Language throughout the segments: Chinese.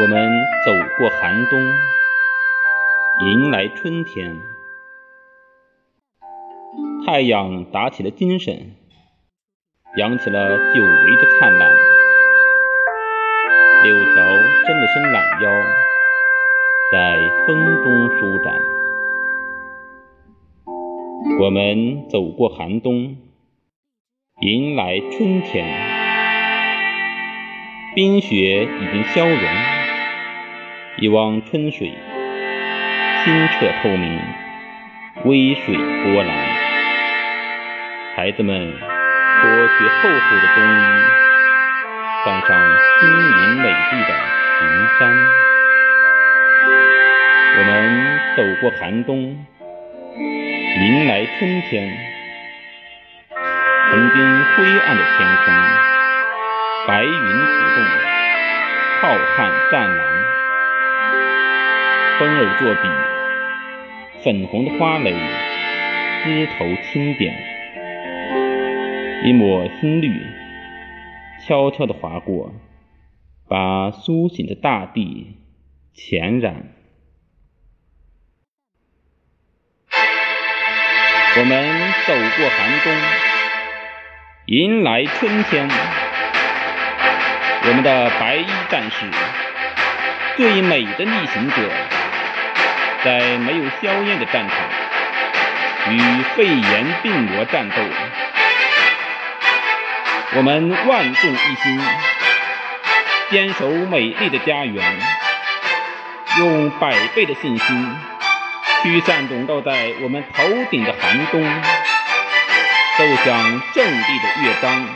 我们走过寒冬，迎来春天。太阳打起了精神，扬起了久违的灿烂。柳条伸了伸懒腰，在风中舒展。我们走过寒冬，迎来春天。冰雪已经消融，一汪春水清澈透明，微水波澜。孩子们脱去厚厚的冬衣，换上轻盈美丽的裙衫。我们走过寒冬，迎来春天。曾经灰暗的天空，白云浮动，浩瀚湛蓝。风儿作笔，粉红的花蕾，枝头轻点。一抹新绿，悄悄地划过，把苏醒的大地浅染。我们走过寒冬，迎来春天。我们的白衣战士，最美的逆行者，在没有硝烟的战场，与肺炎病魔战斗。我们万众一心，坚守美丽的家园，用百倍的信心驱散笼罩在我们头顶的寒冬，奏响胜利的乐章，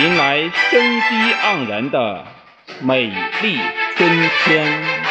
迎来生机盎然的美丽春天。